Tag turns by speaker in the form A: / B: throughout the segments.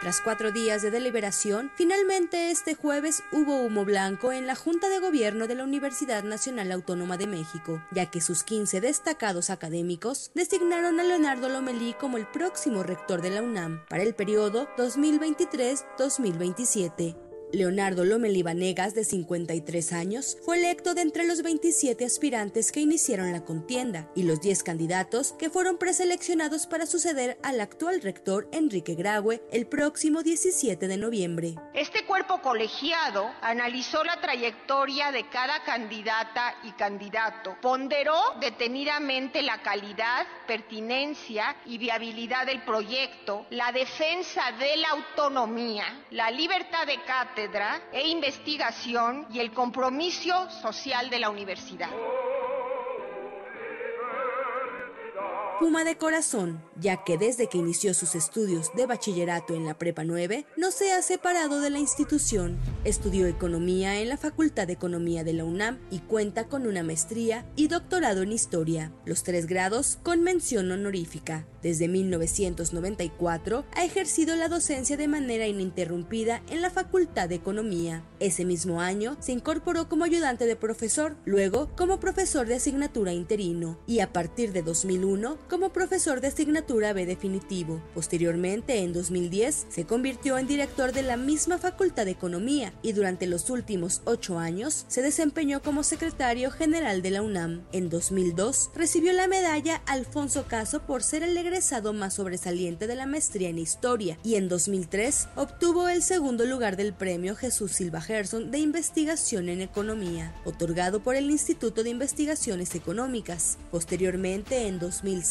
A: Tras cuatro días de deliberación, finalmente este jueves hubo humo blanco en la Junta de Gobierno de la Universidad Nacional Autónoma de México, ya que sus 15 destacados académicos designaron a Leonardo Lomelí como el próximo rector de la UNAM para el periodo 2023-2027. Leonardo Lomelí Vanegas, de 53 años, fue electo de entre los 27 aspirantes que iniciaron la contienda y los 10 candidatos que fueron preseleccionados para suceder al actual rector Enrique Graue el próximo 17 de noviembre.
B: Este cuerpo colegiado analizó la trayectoria de cada candidata y candidato, ponderó detenidamente la calidad, pertinencia y viabilidad del proyecto, la defensa de la autonomía, la libertad de cátedra, e investigación y el compromiso social de la universidad.
A: Puma de corazón, ya que desde que inició sus estudios de bachillerato en la Prepa 9, no se ha separado de la institución. Estudió economía en la Facultad de Economía de la UNAM y cuenta con una maestría y doctorado en historia, los tres grados con mención honorífica. Desde 1994 ha ejercido la docencia de manera ininterrumpida en la Facultad de Economía. Ese mismo año se incorporó como ayudante de profesor, luego como profesor de asignatura interino y a partir de 2001 como profesor de asignatura B definitivo. Posteriormente, en 2010, se convirtió en director de la misma Facultad de Economía y durante los últimos ocho años se desempeñó como secretario general de la UNAM. En 2002 recibió la medalla Alfonso Caso por ser el egresado más sobresaliente de la maestría en historia y en 2003 obtuvo el segundo lugar del premio Jesús Silva Gerson de investigación en economía, otorgado por el Instituto de Investigaciones Económicas. Posteriormente, en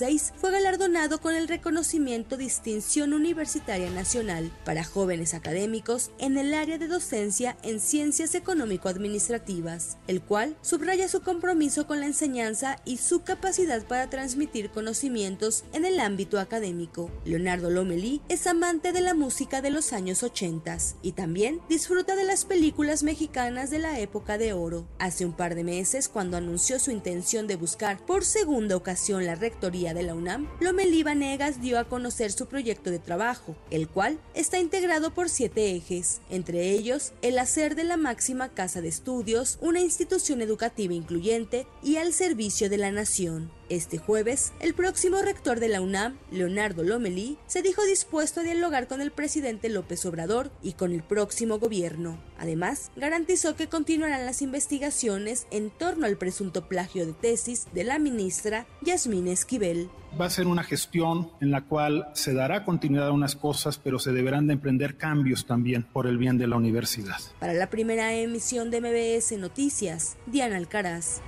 A: 2006, fue galardonado con el reconocimiento Distinción Universitaria Nacional para jóvenes académicos en el área de docencia en ciencias económico-administrativas, el cual subraya su compromiso con la enseñanza y su capacidad para transmitir conocimientos en el ámbito académico. Leonardo Lomelí es amante de la música de los años 80 y también disfruta de las películas mexicanas de la época de oro. Hace un par de meses, cuando anunció su intención de buscar por segunda ocasión la rectoría de la UNAM, Lomelí Vanegas dio a conocer su proyecto de trabajo, el cual está integrado por siete ejes, entre ellos el hacer de la máxima casa de estudios una institución educativa incluyente y al servicio de la nación. Este jueves, el próximo rector de la UNAM, Leonardo Lomelí, se dijo dispuesto a dialogar con el presidente López Obrador y con el próximo gobierno. Además, garantizó que continuarán las investigaciones en torno al presunto plagio de tesis de la ministra Yasmín Esquivel.
C: Va a ser una gestión en la cual se dará continuidad a unas cosas, pero se deberán de emprender cambios también por el bien de la universidad.
A: Para la primera emisión de MBS Noticias, Diana Alcaraz.